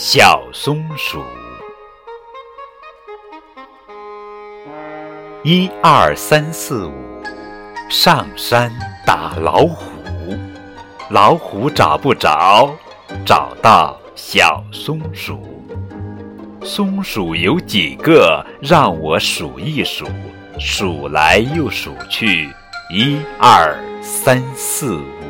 小松鼠。一二三四五上山打老虎。老虎找不着找到小松鼠。松鼠有几个让我数一数。数来又数去一二三四五。